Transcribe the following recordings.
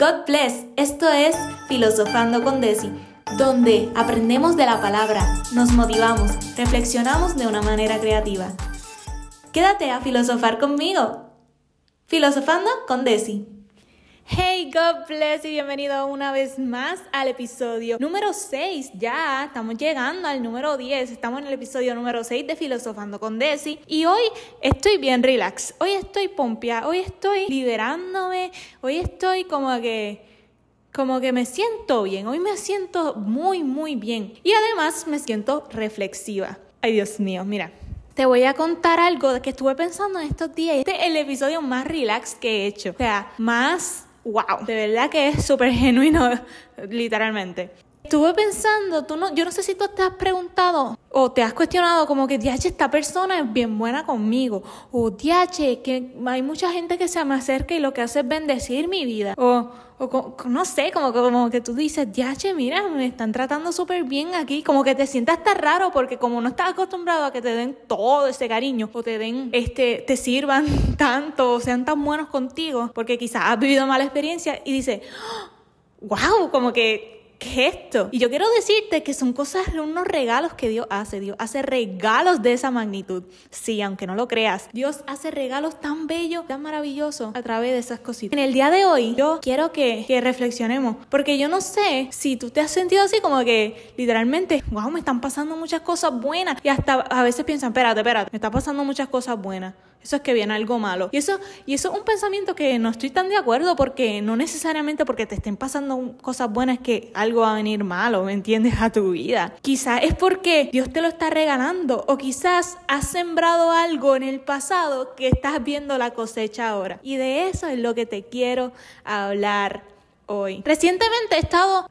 God bless. Esto es Filosofando con Desi, donde aprendemos de la palabra, nos motivamos, reflexionamos de una manera creativa. Quédate a filosofar conmigo. Filosofando con Desi. Hey, God bless y bienvenido una vez más al episodio número 6. Ya estamos llegando al número 10. Estamos en el episodio número 6 de Filosofando con Desi. Y hoy estoy bien relax. Hoy estoy pompia. Hoy estoy liberándome. Hoy estoy como que como que me siento bien, hoy me siento muy, muy bien. Y además me siento reflexiva. Ay, Dios mío, mira. Te voy a contar algo que estuve pensando en estos días. Este es el episodio más relax que he hecho. O sea, más wow, de verdad que es súper genuino, literalmente. Estuve pensando, tú no, yo no sé si tú te has preguntado o te has cuestionado como que, diache, esta persona es bien buena conmigo. O, diache, que hay mucha gente que se me acerca y lo que hace es bendecir mi vida. O, no sé, como, como que tú dices, diache, mira, me están tratando súper bien aquí. Como que te sientas tan raro porque como no estás acostumbrado a que te den todo ese cariño o te den, este, te sirvan tanto o sean tan buenos contigo porque quizás has vivido mala experiencia y dices, wow, como que ¿qué es esto? Y yo quiero decirte que son cosas, unos regalos que Dios hace. Dios hace regalos de esa magnitud. Sí, aunque no lo creas. Dios hace regalos tan bellos, tan maravillosos a través de esas cositas. En el día de hoy, yo quiero que, que reflexionemos. Porque yo no sé si tú te has sentido así como que literalmente, wow, me están pasando muchas cosas buenas. Y hasta a veces piensan, espérate, espérate, me están pasando muchas cosas buenas. Eso es que viene algo malo. Y eso, y eso es un pensamiento que no estoy tan de acuerdo porque no necesariamente porque te estén pasando cosas buenas que algo va a venir malo, ¿me entiendes? A tu vida. Quizás es porque Dios te lo está regalando o quizás has sembrado algo en el pasado que estás viendo la cosecha ahora. Y de eso es lo que te quiero hablar hoy. Recientemente he estado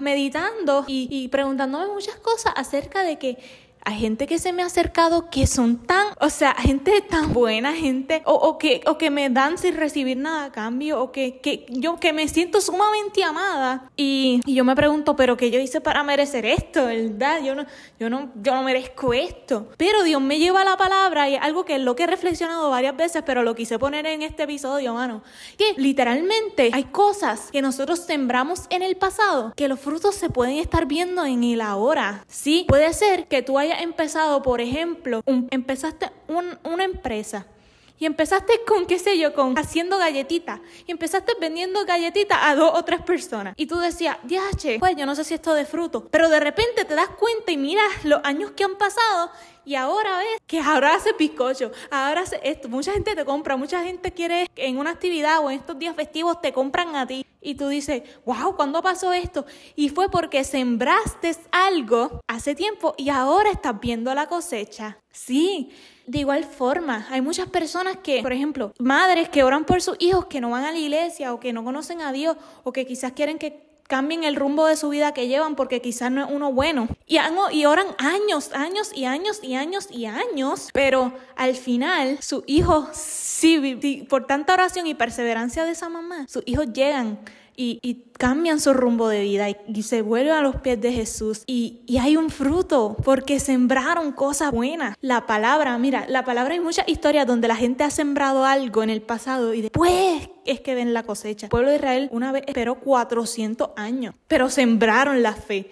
meditando y, y preguntándome muchas cosas acerca de que hay gente que se me ha acercado que son tan, o sea, gente tan buena, gente, o, o, que, o que me dan sin recibir nada a cambio, o que, que yo que me siento sumamente amada. Y, y, yo me pregunto, ¿pero qué yo hice para merecer esto? ¿Verdad? Yo no, yo no, yo no merezco esto. Pero Dios me lleva la palabra y algo que es lo que he reflexionado varias veces, pero lo quise poner en este episodio, mano. Que literalmente hay cosas que nosotros sembramos en el pasado, que los frutos se pueden estar viendo en el ahora. Sí, puede ser que tú hayas empezado, por ejemplo, empezaste una empresa y empezaste con, qué sé yo, con haciendo galletitas. Y empezaste vendiendo galletitas a dos o tres personas. Y tú decías, che, pues yo no sé si esto de fruto. Pero de repente te das cuenta y miras los años que han pasado y ahora ves que ahora hace bizcocho, ahora hace esto. Mucha gente te compra, mucha gente quiere en una actividad o en estos días festivos te compran a ti. Y tú dices, wow, ¿cuándo pasó esto? Y fue porque sembraste algo hace tiempo y ahora estás viendo la cosecha. Sí, de igual forma, hay muchas personas que, por ejemplo, madres que oran por sus hijos que no van a la iglesia o que no conocen a Dios o que quizás quieren que cambien el rumbo de su vida que llevan porque quizás no es uno bueno. Y, y oran años, años y años y años y años, pero al final sus hijos, sí, por tanta oración y perseverancia de esa mamá, sus hijos llegan y, cambian su rumbo de vida y, se vuelven a los pies de Jesús y, y, hay un fruto porque sembraron cosas buenas. La palabra, mira, la palabra hay muchas historias donde la gente ha sembrado algo en el pasado y después es que ven la cosecha. El pueblo de Israel una vez esperó 400 años, pero sembraron la fe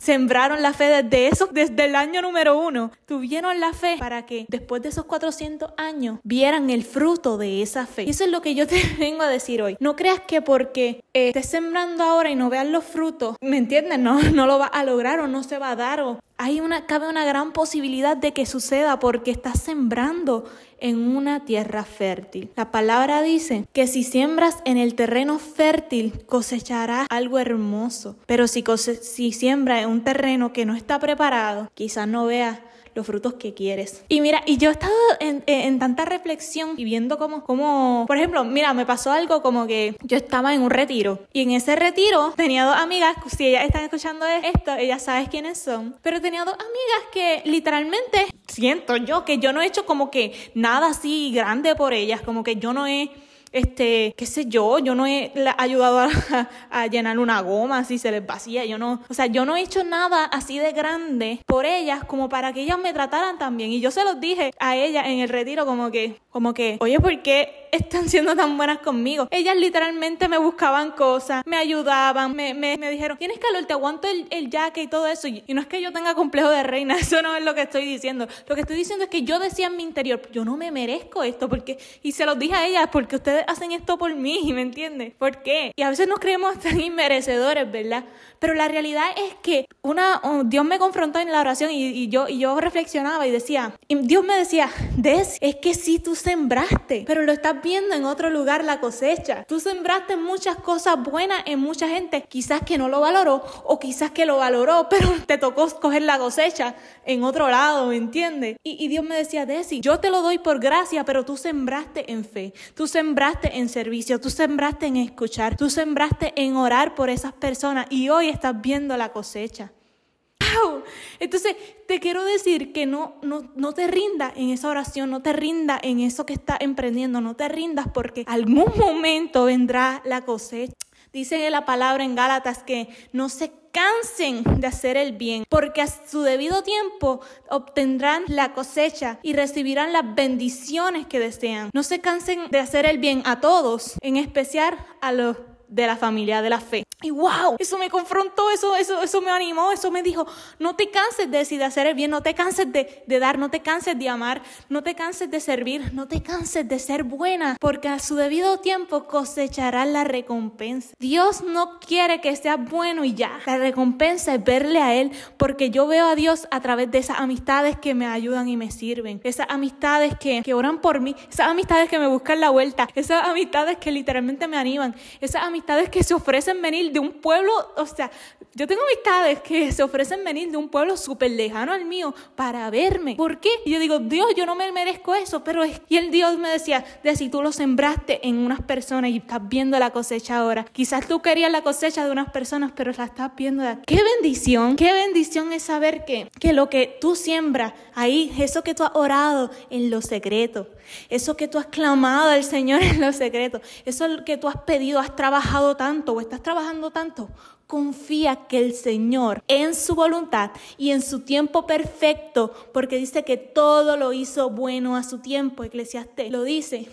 sembraron la fe desde eso, desde el año número uno. Tuvieron la fe para que después de esos 400 años vieran el fruto de esa fe. Y eso es lo que yo te vengo a decir hoy. No creas que porque eh, estés sembrando ahora y no veas los frutos, ¿me entiendes? No, no lo va a lograr o no se va a dar o hay una, cabe una gran posibilidad de que suceda porque estás sembrando en una tierra fértil. La palabra dice que si siembras en el terreno fértil cosecharás algo hermoso, pero si, si siembras en un terreno que no está preparado, quizás no veas los frutos que quieres. Y mira, y yo he estado en, tanta reflexión y viendo cómo, cómo, por ejemplo, mira, me pasó algo como que yo estaba en un retiro y en ese retiro tenía dos amigas, si ellas están escuchando esto, ellas sabes quiénes son, pero tenía dos amigas que literalmente siento yo que yo no he hecho como que nada así grande por ellas, como que yo no he este, qué sé yo, yo no he ayudado a, llenar una goma si se les vacía, yo no, o sea, yo no he hecho nada así de grande por ellas como para que ellas me trataran tan bien. Y yo se los dije a ellas en el retiro como que, como que, oye, ¿por qué están siendo tan buenas conmigo? Ellas literalmente me buscaban cosas, me ayudaban, me, me, me dijeron, tienes calor, te aguanto el, el jacket y todo eso. Y no es que yo tenga complejo de reina, eso no es lo que estoy diciendo. Lo que estoy diciendo es que yo decía en mi interior, yo no me merezco esto, porque, y se los dije a ellas, porque ustedes hacen esto por mí, ¿me entiendes? ¿Por qué? Y a veces nos creemos tan inmerecedores, ¿verdad? Pero la realidad es que una, Dios me confrontó en la oración y, yo, y yo reflexionaba y decía, y Dios me decía, Des, es que sí tú sembraste, pero lo estás viendo en otro lugar la cosecha. Tú sembraste muchas cosas buenas en mucha gente, quizás que no lo valoró o quizás que lo valoró, pero te tocó coger la cosecha en otro lado, ¿me entiendes? Y, y Dios me decía, Desi, yo te lo doy por gracia, pero tú sembraste en fe, tú sembraste en servicio, tú sembraste en escuchar, tú sembraste en orar por esas personas y hoy estás viendo la cosecha. Entonces, te quiero decir que no, no, no te rindas en esa oración, no te rindas en eso que estás emprendiendo, no te rindas porque algún momento vendrá la cosecha. Dice la palabra en Gálatas que no se cansen de hacer el bien, porque a su debido tiempo obtendrán la cosecha y recibirán las bendiciones que desean. No se cansen de hacer el bien a todos, en especial a los de la familia de la fe. Y wow, eso me confrontó, eso, eso, eso me animó, eso me dijo, no te canses de decir hacer el bien, no te canses de, de, dar, no te canses de amar, no te canses de servir, no te canses de ser buena, porque a su debido tiempo cosecharás la recompensa. Dios no quiere que seas bueno y ya. La recompensa es verle a Él, porque yo veo a Dios a través de esas amistades que me ayudan y me sirven, esas amistades que, que oran por mí, esas amistades que me buscan la vuelta, esas amistades que literalmente me animan, esas amistades que se ofrecen venir de un pueblo, o sea, yo tengo amistades que se ofrecen venir de un pueblo súper lejano al mío para verme. ¿Por qué? Y yo digo, Dios, yo no me merezco eso, pero es... Y el Dios me decía, de si tú lo sembraste en unas personas y estás viendo la cosecha ahora. Quizás tú querías la cosecha de unas personas, pero la estás viendo de aquí. Qué bendición, qué bendición es saber que, que lo que tú siembras ahí, eso que tú has orado en lo secreto, eso que tú has clamado al Señor en lo secreto, eso que tú has pedido, has trabajado tanto o estás trabajando tanto, confía que el Señor en su voluntad y en su tiempo perfecto, porque dice que todo lo hizo bueno a su tiempo, Eclesiastés lo dice,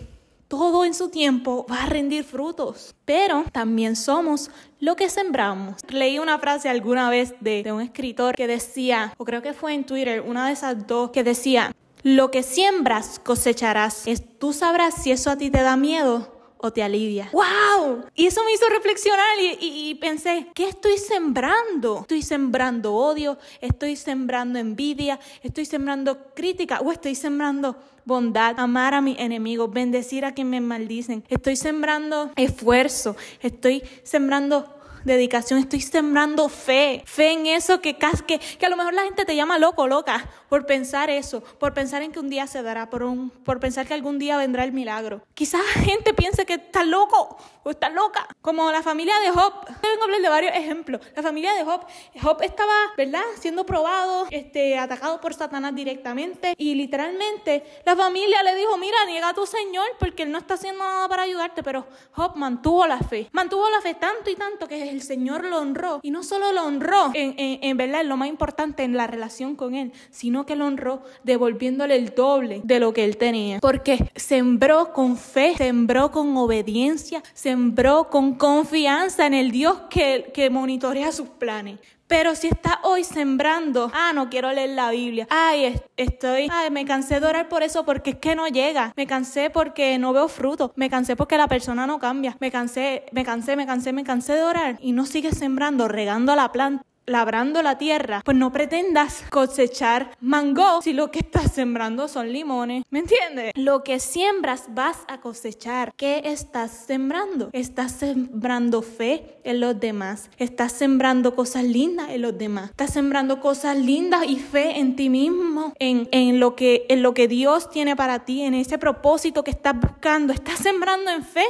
todo en su tiempo va a rendir frutos, pero también somos lo que sembramos. Leí una frase alguna vez de, de un escritor que decía, o creo que fue en Twitter, una de esas dos, que decía, lo que siembras cosecharás. Tú sabrás si eso a ti te da miedo o te alivia. ¡Wow! Y eso me hizo reflexionar y, pensé, ¿qué estoy sembrando? ¿Estoy sembrando odio? ¿Estoy sembrando envidia? ¿Estoy sembrando crítica? ¿O estoy sembrando bondad, amar a mis enemigos, bendecir a quien me maldicen? ¿Estoy sembrando esfuerzo? ¿Estoy sembrando dedicación, estoy sembrando fe, fe en eso que, que, que a lo mejor la gente te llama loco, loca, por pensar eso, por pensar en que un día se dará, por, un, por pensar que algún día vendrá el milagro. Quizás la gente piense que está loco o está loca, como la familia de Job. Vengo a hablar de varios ejemplos. La familia de Job, Job estaba, ¿verdad?, siendo probado, este, atacado por Satanás directamente y literalmente la familia le dijo, mira, niega a tu Señor porque Él no está haciendo nada para ayudarte, pero Job mantuvo la fe, mantuvo la fe tanto y tanto que el Señor lo honró. Y no solo lo honró, en, verdad, lo más importante en la relación con Él, sino que lo honró devolviéndole el doble de lo que Él tenía. Porque sembró con fe, sembró con obediencia, sembró con confianza en el Dios que, que monitorea sus planes. Pero si está hoy sembrando, ah, no quiero leer la Biblia, ay, estoy, ay, me cansé de orar por eso porque es que no llega, me cansé porque no veo fruto, me cansé porque la persona no cambia, me cansé, me cansé, me cansé, me cansé de orar y no sigues sembrando, regando la planta labrando la tierra, pues no pretendas cosechar mango si lo que estás sembrando son limones. ¿Me entiendes? Lo que siembras vas a cosechar. ¿Qué estás sembrando? Estás sembrando fe en los demás. Estás sembrando cosas lindas en los demás. Estás sembrando cosas lindas y fe en ti mismo, en, en, lo, que, en lo que Dios tiene para ti, en ese propósito que estás buscando. Estás sembrando en fe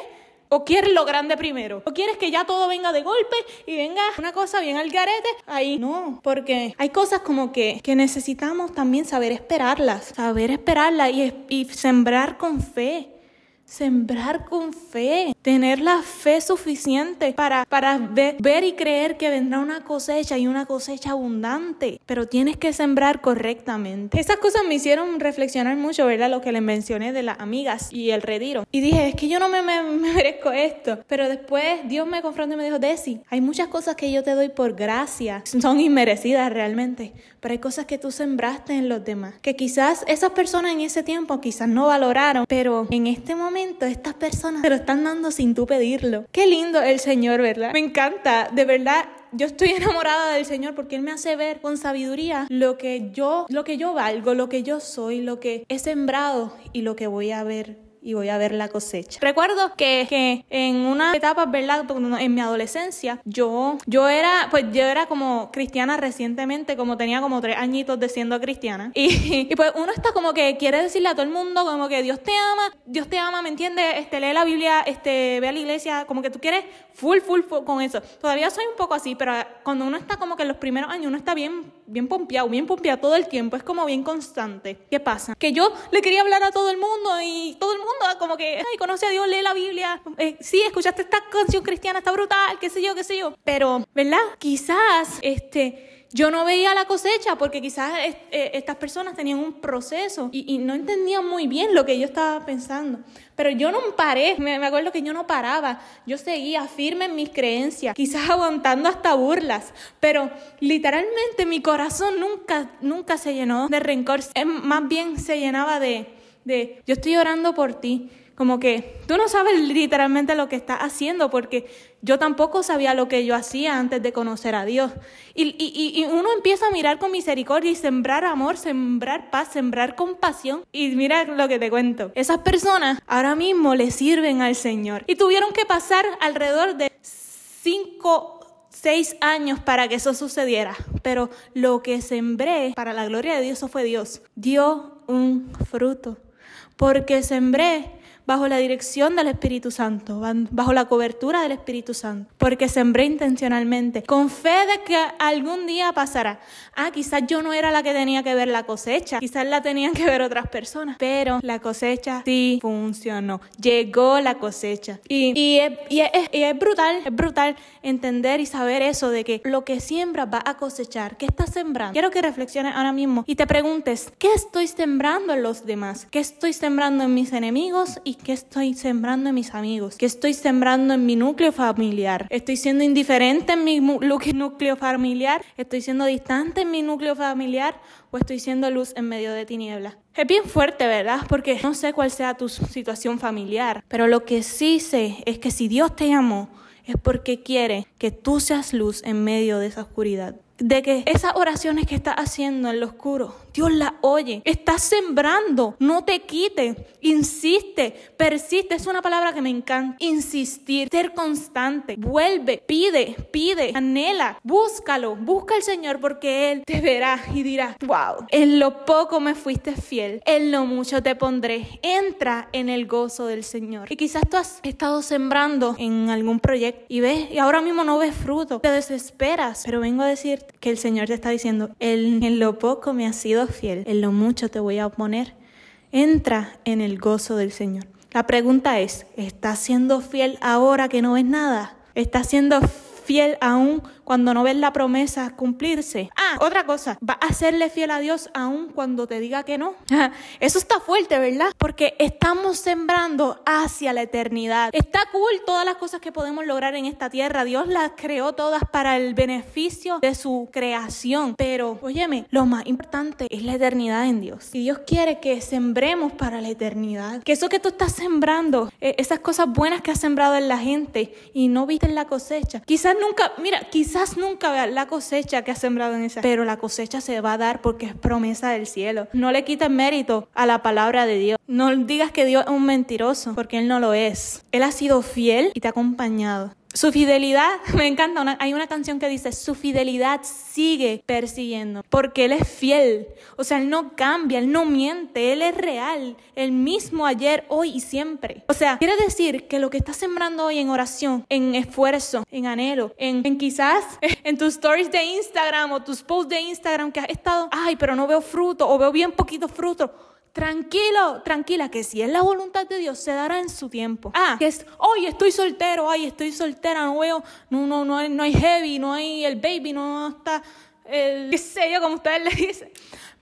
¿O quieres lo grande primero? ¿O quieres que ya todo venga de golpe y venga una cosa bien al garete? Ahí no, porque hay cosas como que, que necesitamos también saber esperarlas, saber esperarlas y, y sembrar con fe sembrar con fe, tener la fe suficiente para, para ver, ver, y creer que vendrá una cosecha y una cosecha abundante, pero tienes que sembrar correctamente. Esas cosas me hicieron reflexionar mucho, ¿verdad? Lo que les mencioné de las amigas y el retiro. Y dije, es que yo no me, me, me merezco esto, pero después Dios me confrontó y me dijo, Desi, hay muchas cosas que yo te doy por gracia, son inmerecidas realmente, pero hay cosas que tú sembraste en los demás, que quizás esas personas en ese tiempo quizás no valoraron, pero en este momento estas personas te lo están dando sin tú pedirlo. Qué lindo el Señor, ¿verdad? Me encanta, de verdad yo estoy enamorada del Señor porque Él me hace ver con sabiduría lo que yo, lo que yo valgo, lo que yo soy, lo que he sembrado y lo que voy a ver y voy a ver la cosecha. Recuerdo que, que en una etapa, ¿verdad? En mi adolescencia, yo, yo era, pues yo era como cristiana recientemente, como tenía como tres añitos de siendo cristiana. Y, y, pues uno está como que quiere decirle a todo el mundo como que Dios te ama, Dios te ama, ¿me entiendes? Este, lee la Biblia, este, ve a la iglesia, como que tú quieres full, full, full con eso. Todavía soy un poco así, pero cuando uno está como que en los primeros años, uno está bien, bien pompeado, bien pompeado todo el tiempo, es como bien constante. ¿Qué pasa? Que yo le quería hablar a todo el mundo y todo el mundo como que, ay, conoce a Dios, lee la Biblia, eh, sí, escuchaste esta canción cristiana, está brutal, qué sé yo, qué sé yo. Pero, ¿verdad? Quizás, este yo no veía la cosecha porque quizás eh, estas personas tenían un proceso y, no entendían muy bien lo que yo estaba pensando. Pero yo no paré, me, me, acuerdo que yo no paraba, yo seguía firme en mis creencias, quizás aguantando hasta burlas, pero literalmente mi corazón nunca, nunca se llenó de rencor, más bien se llenaba de, de, yo estoy orando por ti, como que tú no sabes literalmente lo que estás haciendo porque yo tampoco sabía lo que yo hacía antes de conocer a Dios. Y, y, y, uno empieza a mirar con misericordia y sembrar amor, sembrar paz, sembrar compasión. Y mira lo que te cuento. Esas personas ahora mismo le sirven al Señor. Y tuvieron que pasar alrededor de cinco seis años para que eso sucediera, pero lo que sembré para la gloria de Dios, eso fue Dios, dio un fruto, porque sembré bajo la dirección del Espíritu Santo, bajo la cobertura del Espíritu Santo, porque sembré intencionalmente, con fe de que algún día pasará. Ah, quizás yo no era la que tenía que ver la cosecha, quizás la tenían que ver otras personas, pero la cosecha sí funcionó, llegó la cosecha. Y, y, es, y, es, y es brutal, es brutal entender y saber eso de que lo que siembra va a cosechar. ¿Qué estás sembrando? Quiero que reflexiones ahora mismo y te preguntes, ¿qué estoy sembrando en los demás? ¿Qué estoy sembrando en mis enemigos? ¿Y qué estoy sembrando en mis amigos? ¿Qué estoy sembrando en mi núcleo familiar? ¿Estoy siendo indiferente en mi núcleo familiar? ¿Estoy siendo distante en mi núcleo familiar? ¿O estoy siendo luz en medio de tinieblas? Es bien fuerte, ¿verdad? Porque no sé cuál sea tu situación familiar, pero lo que sí sé es que si Dios te llamó, es porque quiere que tú seas luz en medio de esa oscuridad de que esas oraciones que estás haciendo en lo oscuro, Dios las oye. Estás sembrando, no te quite, insiste, persiste. Es una palabra que me encanta. Insistir, ser constante, vuelve, pide, pide, anhela, búscalo, busca al Señor porque Él te verá y dirá, wow, en lo poco me fuiste fiel, en lo mucho te pondré. Entra en el gozo del Señor. Y quizás tú has estado sembrando en algún proyecto y ves, y ahora mismo no ves fruto, te desesperas, pero vengo a decirte que el Señor te está diciendo, en lo poco me has sido fiel, en lo mucho te voy a oponer. Entra en el gozo del Señor. La pregunta es, ¿estás siendo fiel ahora que no ves nada? ¿Estás siendo fiel aún cuando no ves la promesa cumplirse. Ah, otra cosa, va a serle fiel a Dios aún cuando te diga que no. Eso está fuerte, ¿verdad? Porque estamos sembrando hacia la eternidad. Está cool todas las cosas que podemos lograr en esta tierra. Dios las creó todas para el beneficio de su creación. Pero, óyeme, lo más importante es la eternidad en Dios. Y Dios quiere que sembremos para la eternidad. Que eso que tú estás sembrando, e, esas cosas buenas que has sembrado en la gente y no viste en la cosecha. Quizás nunca, mira, quizás quizás nunca vea la cosecha que ha sembrado en esa, pero la cosecha se va a dar porque es promesa del cielo. No le quites mérito a la palabra de Dios. No digas que Dios es un mentiroso, porque Él no lo es. Él ha sido fiel y te ha acompañado. Su fidelidad, me encanta, hay una canción que dice, su fidelidad sigue persiguiendo, porque Él es fiel, o sea, Él no cambia, Él no miente, Él es real, el mismo ayer, hoy y siempre. O sea, quiere decir que lo que estás sembrando hoy en oración, en esfuerzo, en anhelo, en, en quizás en tus stories de Instagram o tus posts de Instagram que has estado, ay, pero no veo fruto o veo bien poquito fruto Tranquilo, tranquila, que si es la voluntad de Dios, se dará en su tiempo. Ah, que es, hoy estoy soltero, ay, estoy soltera, no veo, no, no, no hay, no hay heavy, no hay el baby, no está el, qué sé yo, como ustedes le dicen.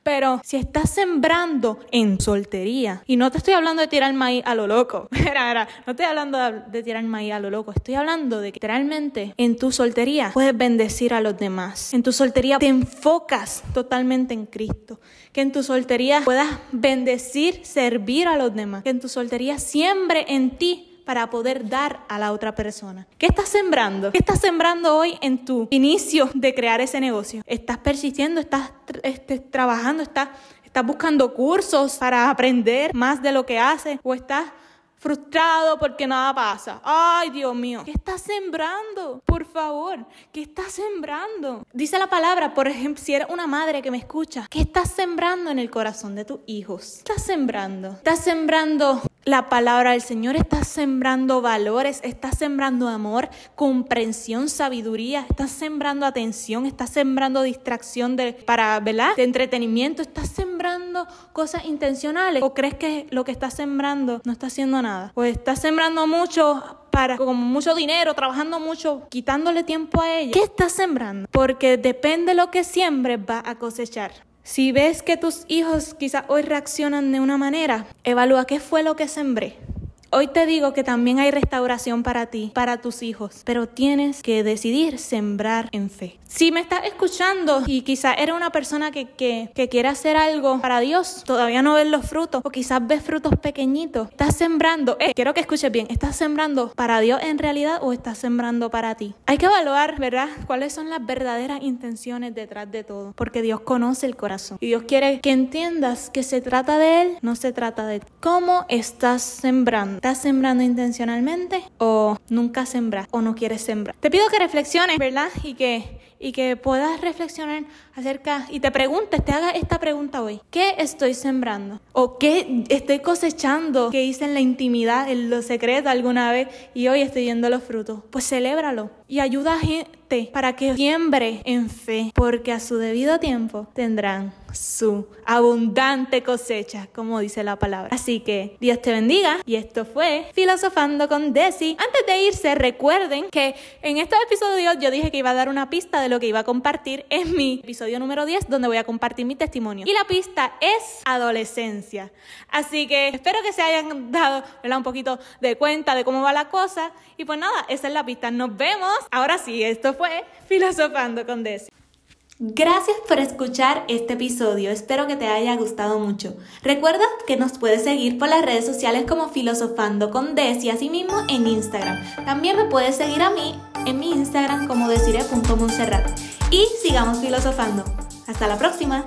Pero si estás sembrando en soltería, y no te estoy hablando de tirar maíz a lo loco, no estoy hablando de, tirar maíz a lo loco, estoy hablando de que literalmente en tu soltería puedes bendecir a los demás. En tu soltería te enfocas totalmente en Cristo. Que en tu soltería puedas bendecir, servir a los demás. Que en tu soltería siembre en ti para poder dar a la otra persona. ¿Qué estás sembrando? ¿Qué estás sembrando hoy en tu inicio de crear ese negocio? ¿Estás persistiendo? ¿Estás este, trabajando? ¿Estás, ¿Estás buscando cursos para aprender más de lo que haces? ¿O estás frustrado porque nada pasa. Ay, Dios mío, ¿qué estás sembrando? Por favor, ¿qué estás sembrando? Dice la palabra, por ejemplo, si eres una madre que me escucha, ¿qué estás sembrando en el corazón de tus hijos? ¿Qué estás sembrando? ¿Estás sembrando la palabra del Señor, estás sembrando valores, estás sembrando amor, comprensión, sabiduría, estás sembrando atención, estás sembrando distracción de, para, ¿verdad? De entretenimiento, estás sembrando cosas intencionales o crees que lo que estás sembrando no está haciendo nada o estás sembrando mucho para como mucho dinero, trabajando mucho, quitándole tiempo a ella. ¿Qué estás sembrando? Porque depende de lo que siembres va a cosechar. Si ves que tus hijos quizás hoy reaccionan de una manera, evalúa qué fue lo que sembré. Hoy te digo que también hay restauración para ti, para tus hijos, pero tienes que decidir sembrar en fe. Si me estás escuchando y quizás eres una persona que, que, quiere hacer algo para Dios, todavía no ves los frutos o quizás ves frutos pequeñitos, estás sembrando, eh, quiero que escuches bien, ¿estás sembrando para Dios en realidad o estás sembrando para ti? Hay que evaluar, ¿verdad? ¿Cuáles son las verdaderas intenciones detrás de todo? Porque Dios conoce el corazón y Dios quiere que entiendas que se trata de Él, no se trata de ti. ¿Cómo estás sembrando? ¿Estás sembrando intencionalmente o nunca sembras o no quieres sembrar? Te pido que reflexiones, ¿verdad? Y que, y que puedas reflexionar acerca y te preguntes, te hagas esta pregunta hoy. ¿Qué estoy sembrando? ¿O qué estoy cosechando que hice en la intimidad, en lo secreto alguna vez y hoy estoy viendo los frutos? Pues celébralo y ayuda a gente para que siembre en fe, porque a su debido tiempo tendrán su abundante cosecha, como dice la palabra. Así que Dios te bendiga y esto fue Filosofando con Desi. Antes de irse, recuerden que en este episodio yo dije que iba a dar una pista de lo que iba a compartir en mi episodio número 10, donde voy a compartir mi testimonio. Y la pista es adolescencia. Así que espero que se hayan dado un poquito de cuenta de cómo va la cosa. Y pues nada, esa es la pista. Nos vemos. Ahora sí, esto fue Filosofando con Desi. Gracias por escuchar este episodio, espero que te haya gustado mucho. Recuerda que nos puedes seguir por las redes sociales como Filosofando con Des y asimismo en Instagram. También me puedes seguir a mí en mi Instagram como decire.monserrat. Y sigamos filosofando. Hasta la próxima.